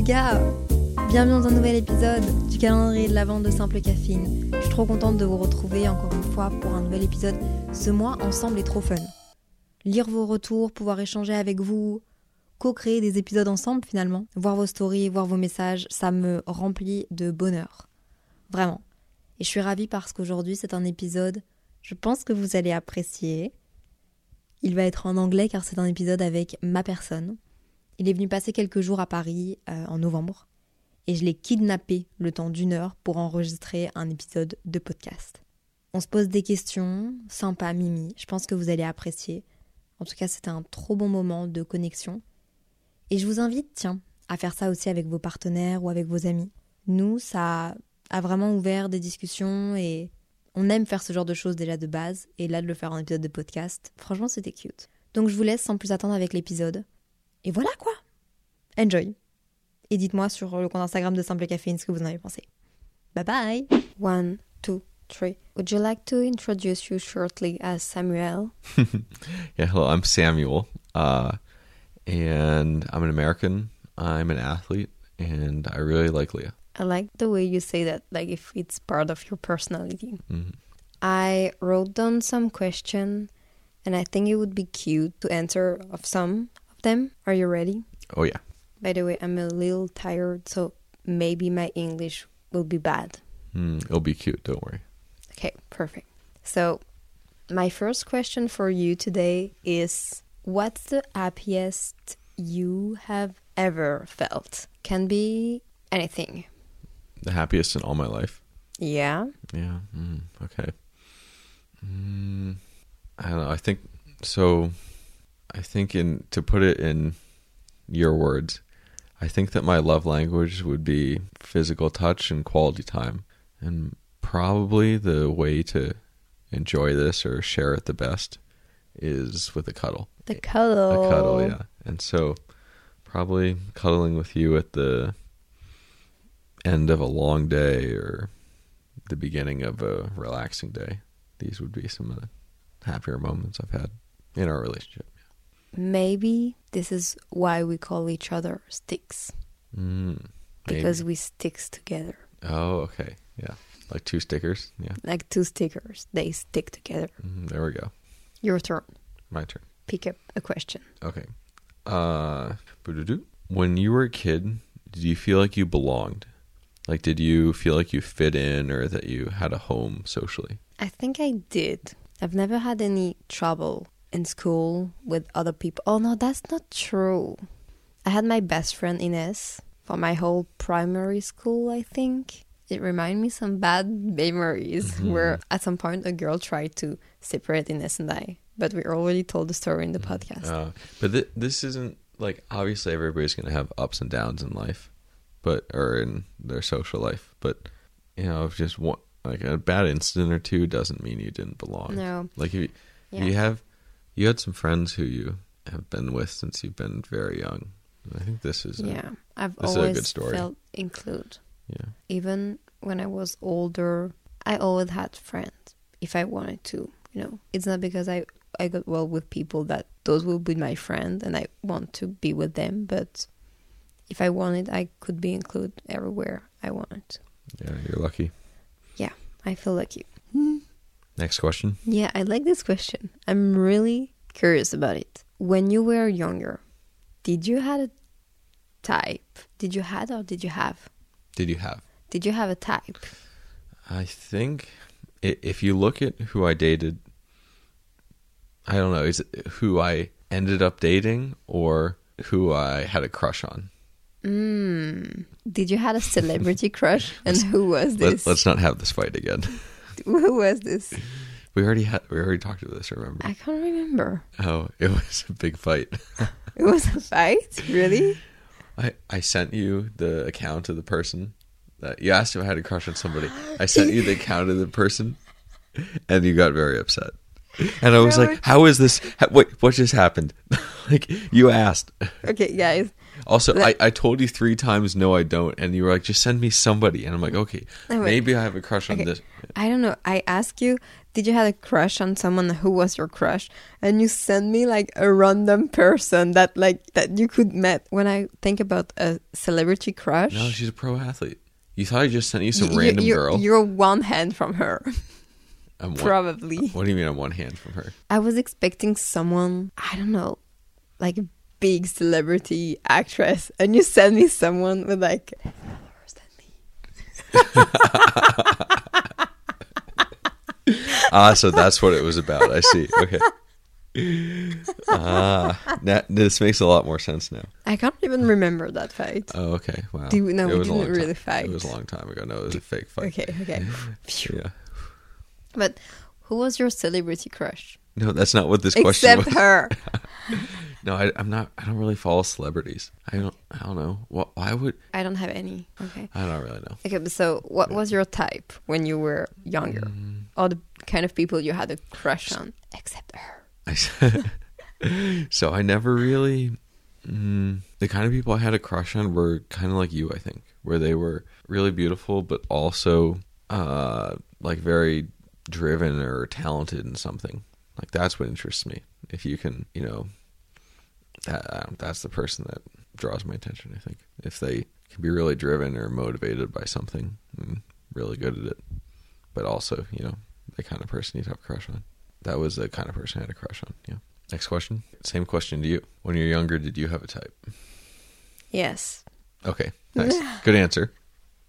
Les gars Bienvenue dans un nouvel épisode du calendrier de la vente de Simple Caffeine. Je suis trop contente de vous retrouver encore une fois pour un nouvel épisode. Ce mois ensemble est trop fun. Lire vos retours, pouvoir échanger avec vous, co-créer des épisodes ensemble finalement, voir vos stories, voir vos messages, ça me remplit de bonheur. Vraiment. Et je suis ravie parce qu'aujourd'hui c'est un épisode, je pense que vous allez apprécier. Il va être en anglais car c'est un épisode avec ma personne. Il est venu passer quelques jours à Paris euh, en novembre et je l'ai kidnappé le temps d'une heure pour enregistrer un épisode de podcast. On se pose des questions, sympa, mimi, je pense que vous allez apprécier. En tout cas, c'était un trop bon moment de connexion. Et je vous invite, tiens, à faire ça aussi avec vos partenaires ou avec vos amis. Nous, ça a vraiment ouvert des discussions et on aime faire ce genre de choses déjà de base. Et là, de le faire en épisode de podcast, franchement, c'était cute. Donc je vous laisse sans plus attendre avec l'épisode. Et voilà quoi. Enjoy. Et dites-moi sur le compte Instagram de Simple Caféine ce que vous en avez pensé. Bye bye. One, two, three. Would you like to introduce you shortly as Samuel? Yeah, hello, I'm Samuel, uh, and I'm an American. I'm an athlete, and I really like Lea. I like the way you say that, like if it's part of your personality. Mhm. I wrote down some question, and I think it would be cute to answer of some of them. Are you ready? Oh yeah, By the way, I'm a little tired, so maybe my English will be bad. mm, it'll be cute. Don't worry. Okay, perfect. So, my first question for you today is What's the happiest you have ever felt? Can be anything. The happiest in all my life. Yeah. Yeah. Mm, okay. Mm, I don't know. I think so. I think in to put it in your words, I think that my love language would be physical touch and quality time, and probably the way to enjoy this or share it the best is with a cuddle. The cuddle. A cuddle, yeah. And so, probably cuddling with you at the end of a long day or the beginning of a relaxing day. These would be some of the happier moments I've had in our relationship. Maybe this is why we call each other sticks Mm, because we sticks together. oh, okay, yeah, like two stickers. Yeah, Like two stickers, they stick together. Mhm, there we go. Your turn. My turn. Pick up a question. Okay. Uh, when you were a kid, did you feel like you belonged? Like, did you feel like you fit in or that you had a home socially? I think I did. I've never had any trouble in school with other people. Oh no, that's not true. I had my best friend Ines for my whole primary school, I think. It reminded me some bad memories where at some point a girl tried to separate Ines and I. But we already told the story in the podcast. Uh, but th- this isn't like obviously everybody's going to have ups and downs in life, but or in their social life. But you know, if just one like a bad incident or two doesn't mean you didn't belong. No. Like if you, Yeah. you have you had some friends who you have been with since you've been very young. I think this is a- yeah, I've this is a good always story. felt included. yeah. even when I was older, I always had friends if I wanted to. You know, it's not because I I got well with people that those will be my friend and I want to be with them, but if I wanted, I could be included everywhere I wanted. Yeah, you're lucky. Yeah, I feel lucky. Next question. Yeah, I like this question. I'm really curious about it. When you were younger, did you had a type? Did you had or did you have? Did you have? Did you have a type? I think if you look at who I dated, I don't know, is it who I ended up dating or who I had a crush on? Mm. Did you had a celebrity crush, and who was this? Let, let's not have this fight again. Who was this? We already had. We already talked about this. Remember? I can't remember. Oh, it was a big fight. It was a fight, really? I I sent you the account of the person that you asked if I had a crush on somebody. I sent you the account of the person, and you got very upset. And I was Really? like, "How is this? How, wait, what just happened?" like you asked. Okay, guys. Also, I, I told you three times no, I don't, and you were like, "Just send me somebody," and I'm like, "Okay, No, wait. maybe I have a crush on Okay. this." I don't know. I asked you, did you have a crush on someone? Who was your crush? And you sent me like a random person that like that you could met. When I think about a celebrity crush, No, she's a pro athlete. You thought I just sent you some random you're, girl? You're one hand from her, one, probably. what do you mean I'm one hand from her? I was expecting someone, I don't know, like a big celebrity actress, and you sent me someone with like than me. Ah, so that's what it was about. I see. Okay. Ah, that, this makes a lot more sense now. I can't even remember that fight. Oh, okay. Wow. Do we- no, It we was didn't really time- fight. It was a long time ago. No, it was a fake fight. Okay, okay. Phew. Yeah. But who was your celebrity crush? No, that's not what this question Except was. her. No, I, I'm not. I don't really follow celebrities. I don't. I don't know. What? Why would? I don't have any. Okay. I don't really know. Okay, but so what was your type when you were younger? Mm. Or the kind of people you had a crush on? Except her. I, so I never really. Mm, the kind of people I had a crush on were kind of like you, I think, where they were really beautiful, but also uh, like very driven or talented in something. Like that's what interests me. If you can, you know, that um, that's the person that draws my attention. I think if they can be really driven or motivated by something, and really good at it, but also, you know, the kind of person you'd have a crush on. That was the kind of person I had a crush on. Yeah. Next question. Same question to you. When you're younger, did you have a type? Yes. Okay. Nice. Good answer.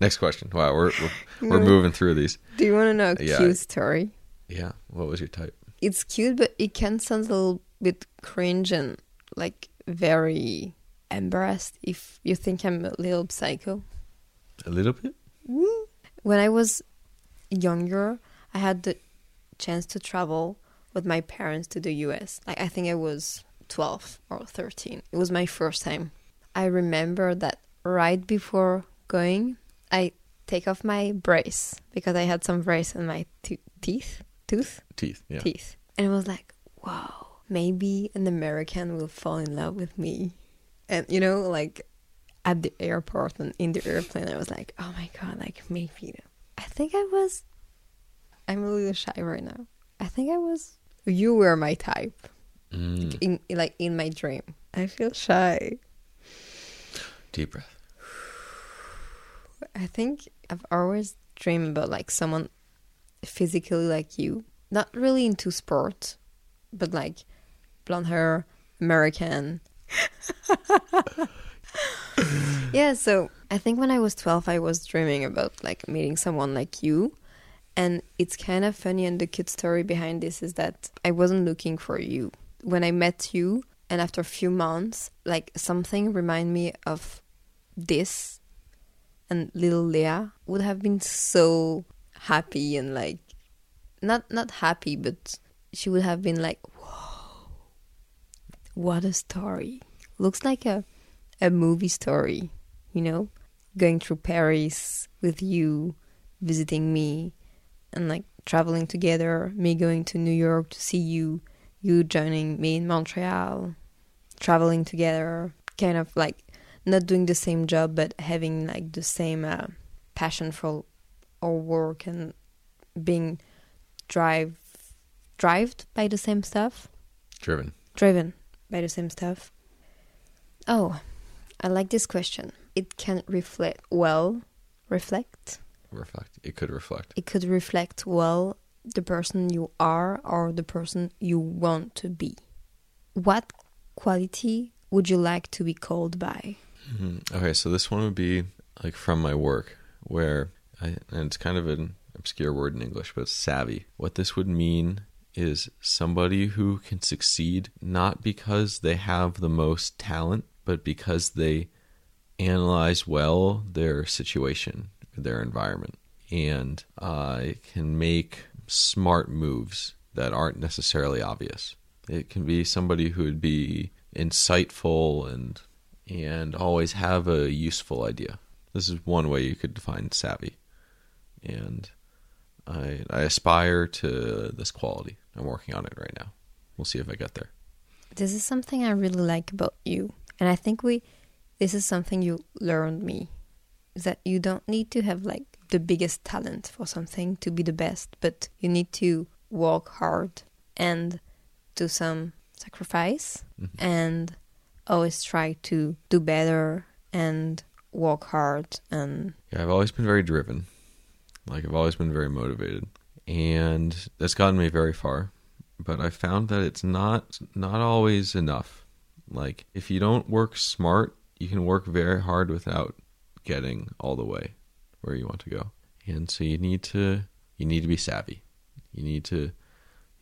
Next question. Wow, we're we're, we're moving through these. Do you want to know a Yeah. cute story? Yeah. What was your type? It's cute, but it can sound a little bit cringe and like very embarrassed if you think I'm a little psycho. A little bit. When I was younger, I had the chance to travel with my parents to the US. Like I think I was 12 or 13. It was my first time. I remember that right before going, I take off my brace because I had some brace in my to- teeth, tooth, Teeth. Yeah. teeth. And it was like, wow, maybe an American will fall in love with me. And you know, like at the airport and in the airplane, I was like, oh my god, like maybe. I think I was. I'm a little shy right now. I think I was. You were my type Mm. in like in my dream. I feel shy. Deep breath. I think I've always dreamed about like someone physically like you. Not really into sport, but like blonde hair, American. yeah, so I think when I was 12, I was dreaming about like meeting someone like you. And it's kind of funny, and the cute story behind this is that I wasn't looking for you. When I met you, and after a few months, like something reminded me of this and little Lea would have been so happy and like not not happy but she would have been like whoa what a story looks like a a movie story you know going through paris with you visiting me and like traveling together me going to new york to see you you joining me in montreal traveling together kind of like not doing the same job but having like the same uh, passion for our work and being drive drived by the same stuff? Driven. driven by the same stuff. Oh i like this question. It can reflect well reflect Reflect. It could reflect. it could reflect well the person you are or the person you want to be what quality would you like to be called by Mhm. Okay, so this one would be like from my work, where I, and it's kind of an obscure word in English, but it's savvy. What this would mean is somebody who can succeed not because they have the most talent, but because they analyze well their situation, their environment, and uh, can make smart moves that aren't necessarily obvious. It can be somebody who would be insightful and and always have a useful idea. This is one way you could define savvy. And I I aspire to this quality. I'm working on it right now. We'll see if I get there. This is something I really like about you. And I think we this is something you learned me. Is that you don't need to have like the biggest talent for something to be the best, but you need to work hard and do some sacrifice Mm-hmm. and always try to do better and work hard and Yeah, I've always been very driven. Like I've always been very motivated, and that's gotten me very far. But I found that it's not not always enough. Like if you don't work smart, you can work very hard without getting all the way where you want to go. And so you need to you need to be savvy. You need to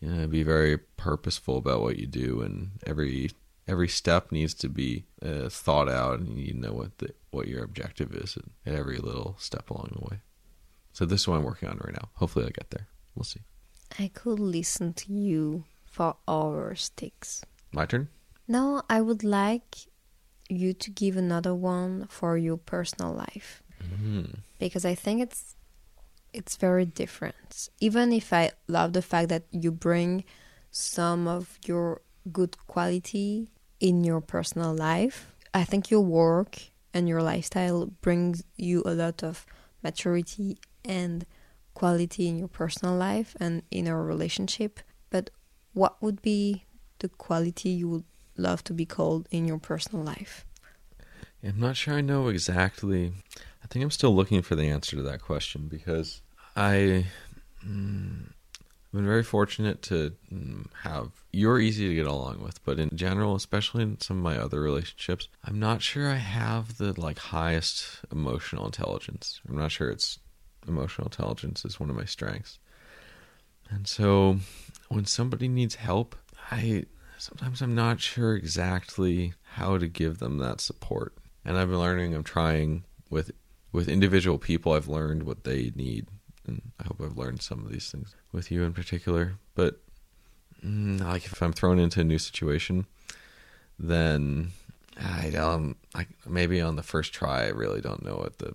you know, be very purposeful about what you do, and every every step needs to be uh, thought out, and you know what the what your objective is at, at every little step along the way. So this is what I'm working on right now. Hopefully, I'll get there. We'll see. I could listen to you for hours, Tix. My turn. No, I would like you to give another one for your personal life mm-hmm. because I think it's it's very different. Even if I love the fact that you bring some of your good quality in your personal life, I think your work and your lifestyle brings you a lot of maturity and quality in your personal life and in our relationship. But what would be the quality you would love to be called in your personal life? I'm not sure I know exactly. I think I'm still looking for the answer to that question because I, mm, I've been very fortunate to mm, have. You're easy to get along with, but in general, especially in some of my other relationships, I'm not sure I have the like highest emotional intelligence. I'm not sure it's emotional intelligence is one of my strengths, and so when somebody needs help, I sometimes I'm not sure exactly how to give them that support. And I've been learning, I'm trying with with individual people I've learned what they need. And I hope I've learned some of these things with you in particular. But mm, like if I'm thrown into a new situation, then I don't like maybe on the first try I really don't know what the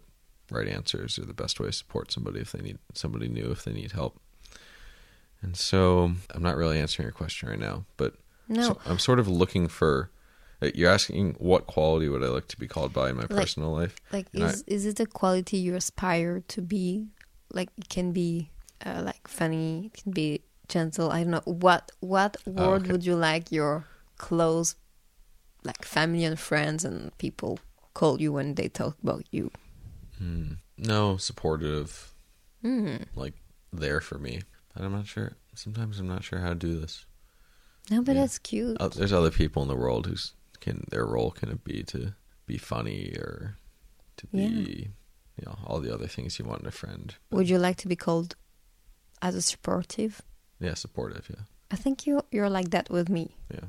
right answers or the best way to support somebody if they need somebody new if they need help. And so I'm not really answering your question right now, but No. so I'm sort of looking for. uh, You're asking what quality would I like to be called by in my Like- personal life? Like, And I- is is it a quality you aspire to be? Like, it can be uh, like funny, it can be gentle. I don't know what what word Oh, okay. would you like your close, like family and friends and people call you when they talk about you? Hmm. No, supportive, Mm. like there for me. But I'm not sure. Sometimes I'm not sure how to do this. No, but Yeah. that's cute. Uh, there's other people in the world who's can their role can be to be funny or to be, Yeah. you know, all the other things you want in a friend. But, would you like to be called as a supportive? yeah, supportive. Yeah, I think you you're like that with me. yeah.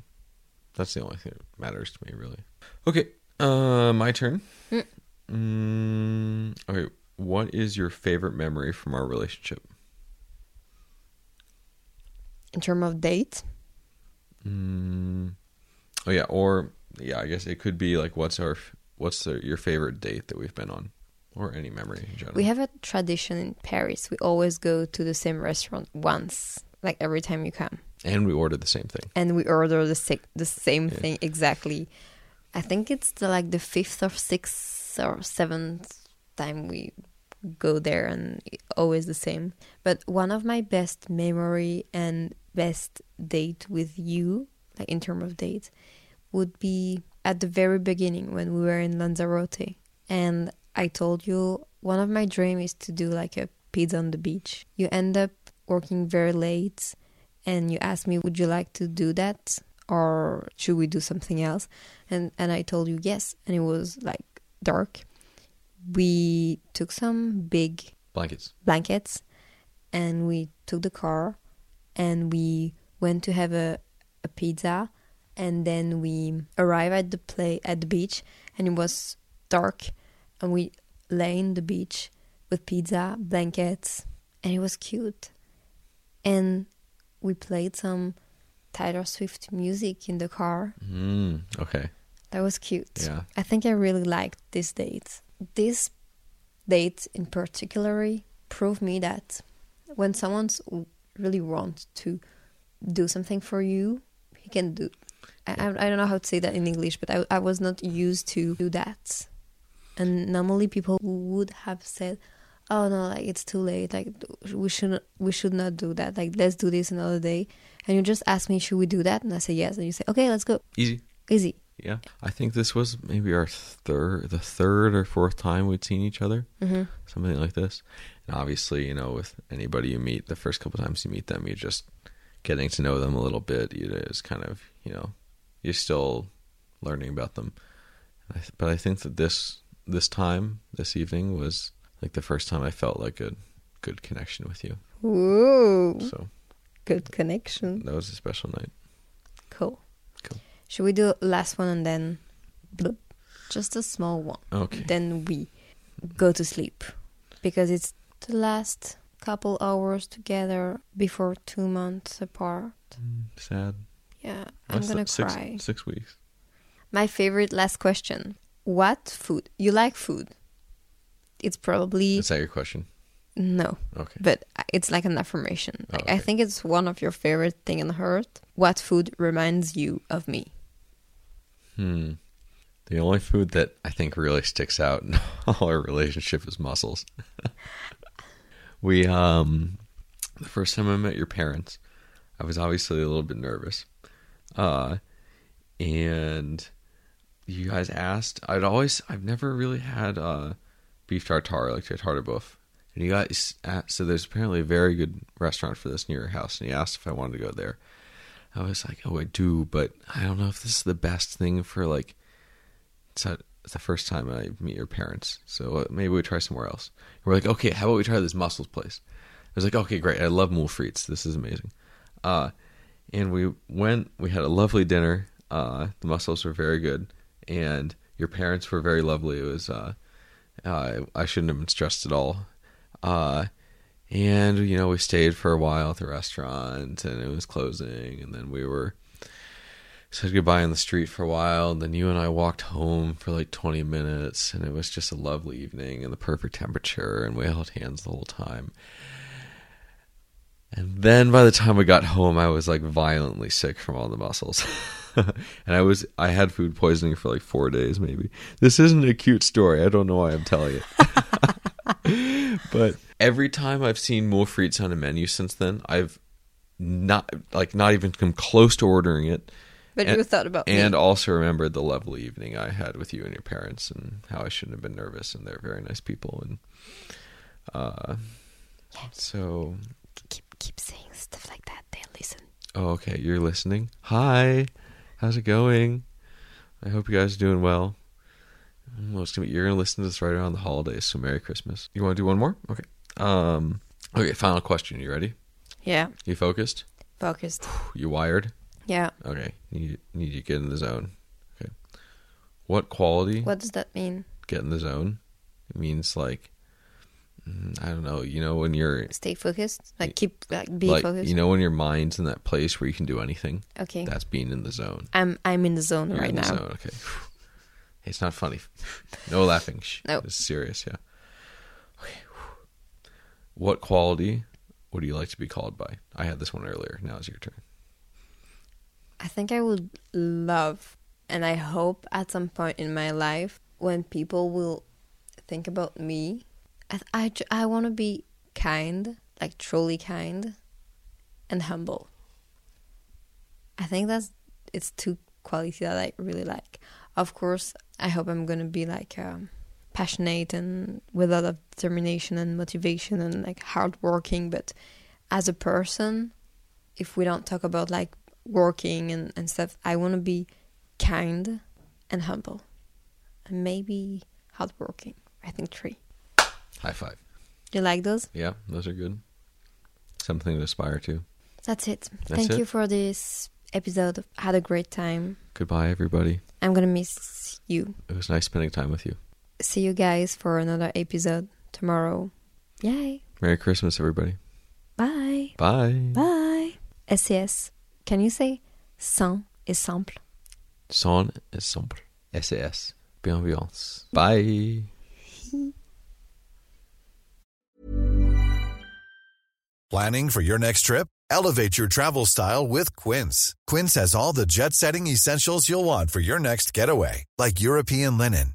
That's the only thing that matters to me, really. Okay, uh, my turn. Mm. Mm, okay, what is your favorite memory from our relationship? In terms of date, Mm, oh yeah, or yeah, I guess it could be like what's our what's the, your favorite date that we've been on, or any memory in general. we have a tradition in Paris. We always go to the same restaurant once, like every time you come. and we order the same thing. and we order the sa- the same Yeah. thing exactly. I think it's the like the fifth or sixth or seventh time we go there, and always the same. But one of my best memory and best date with you, like in terms of date, would be at the very beginning when we were in Lanzarote, and I told you one of my dreams is to do like a pizza on the beach. You end up working very late and you ask me would you like to do that or should we do something else and and i told you yes and it was like dark we took some big Blankets. blankets and we took the car and we went to have a, a pizza and then we arrived at the play at the beach and it was dark, and we lay in the beach with pizza, blankets, and it was cute. And we played some Taylor Swift music in the car. Mm, okay. That was cute. Yeah. I think I really liked this date. This date in particular proved me that when someone's really want to do something for you, he can do. I, I don't know how to say that in English, but I, I was not used to do that. And normally people would have said, "Oh no, like it's too late. Like we shouldn't, we should not do that. Like let's do this another day." And you just ask me, "Should we do that?" And I say yes, and you say, "Okay, let's go." Easy. Easy. Yeah. I think this was maybe our third, the third or fourth time we'd seen each other. hmm something like this. And obviously, you know, with anybody you meet, the first couple times you meet them, you're just getting to know them a little bit. It is kind of, you know, you're still learning about them. And I th- But I think that this this time, this evening, was like the first time I felt like a good connection with you. Ooh, So good connection. that was a special night. Cool. Cool. Should we do last one and then bloop, just a small one? Okay. Then we go to sleep because it's the last couple hours together before two months apart. Mm, sad. Yeah, I'm gonna six, cry. Six weeks. My favorite last question: What food you like? Food? It's probably Is that your question? no, Okay. but it's like an affirmation. Oh, Like, I think it's one of your favorite thing on earth. What food reminds you of me? Hmm. The only food that I think really sticks out in all our relationship is mussels. we um the first time I met your parents, I was obviously a little bit nervous. Uh and you guys asked I'd always I've never really had uh beef tartare like tartare boeuf. And you guys asked, so there's apparently a very good restaurant for this near your house and you asked if I wanted to go there. I was like, oh, I do, but I don't know if this is the best thing for like. It's, a, it's the first time I meet your parents, so uh, maybe we try somewhere else. We're like, okay, how about we try this mussels place? I was like, okay, great. I love moules frites. This is amazing. Uh, and we went. We had a lovely dinner. Uh, the mussels were very good, and your parents were very lovely. It was. Uh, uh, I shouldn't have been stressed at all. And you know we stayed for a while at the restaurant and it was closing and then we were said goodbye on the street for a while. And then you and i walked home for like 20 minutes and it was just a lovely evening and the perfect temperature and we held hands the whole time. And then by the time we got home i was like violently sick from all the mussels. and i was i had food poisoning for like four days maybe. This isn't a cute story. I don't know why i'm telling it. But every time I've seen moules frites on a menu since then, I've not like not even come close to ordering it. But and, you thought about me. and also remembered the lovely evening I had with you and your parents, and how I shouldn't have been nervous, and they're very nice people, and uh, so keep keep saying stuff like that. They listen. oh, okay, you're listening. Hi, how's it going? I hope you guys are doing well. Well, it's gonna be, you're gonna listen to this right around the holidays, so Merry Christmas. You want to do one more? Okay. Um. Okay. Final question. You ready? Yeah, You focused? focused. You wired? Yeah. Okay. Need need you to get in the zone. Okay. What quality? What does that mean? Get in the zone. It means like mm, I don't know. You know when you're Stay focused. Like keep like be like focused. you know when your mind's in that place where you can do anything. okay. That's being in the zone. I'm I'm in the zone You're right in the now. zone. Okay. It's not funny. No laughing. No. It's serious. Yeah. What quality would you like to be called by? I had this one earlier. Now it's your turn. I think I would love, and I hope at some point in my life, when people will think about me, I I, I want to be kind, like truly kind, and humble. I think that's it's two qualities that I really like. Of course, I hope I'm gonna be like um, passionate and with a lot of determination and motivation and like hardworking. But as a person, if we don't talk about like working and, and stuff, I want to be kind and humble, and maybe hardworking. I think three. High five. You like those? Yeah, those are good. Something to aspire to. That's it. That's Thank it? you for this episode. Had a great time. Goodbye, everybody. I'm gonna miss you. It was nice spending time with you. See you guys for another episode tomorrow. Yay! Merry Christmas, everybody. Bye! Bye. Bye! SCS. Can you say sans et simple? Son est simple. SAS. Bienveillance. Bye. Planning for your next trip? Elevate your travel style with Quince. Quince has all the jet setting essentials you'll want for your next getaway, like European linen,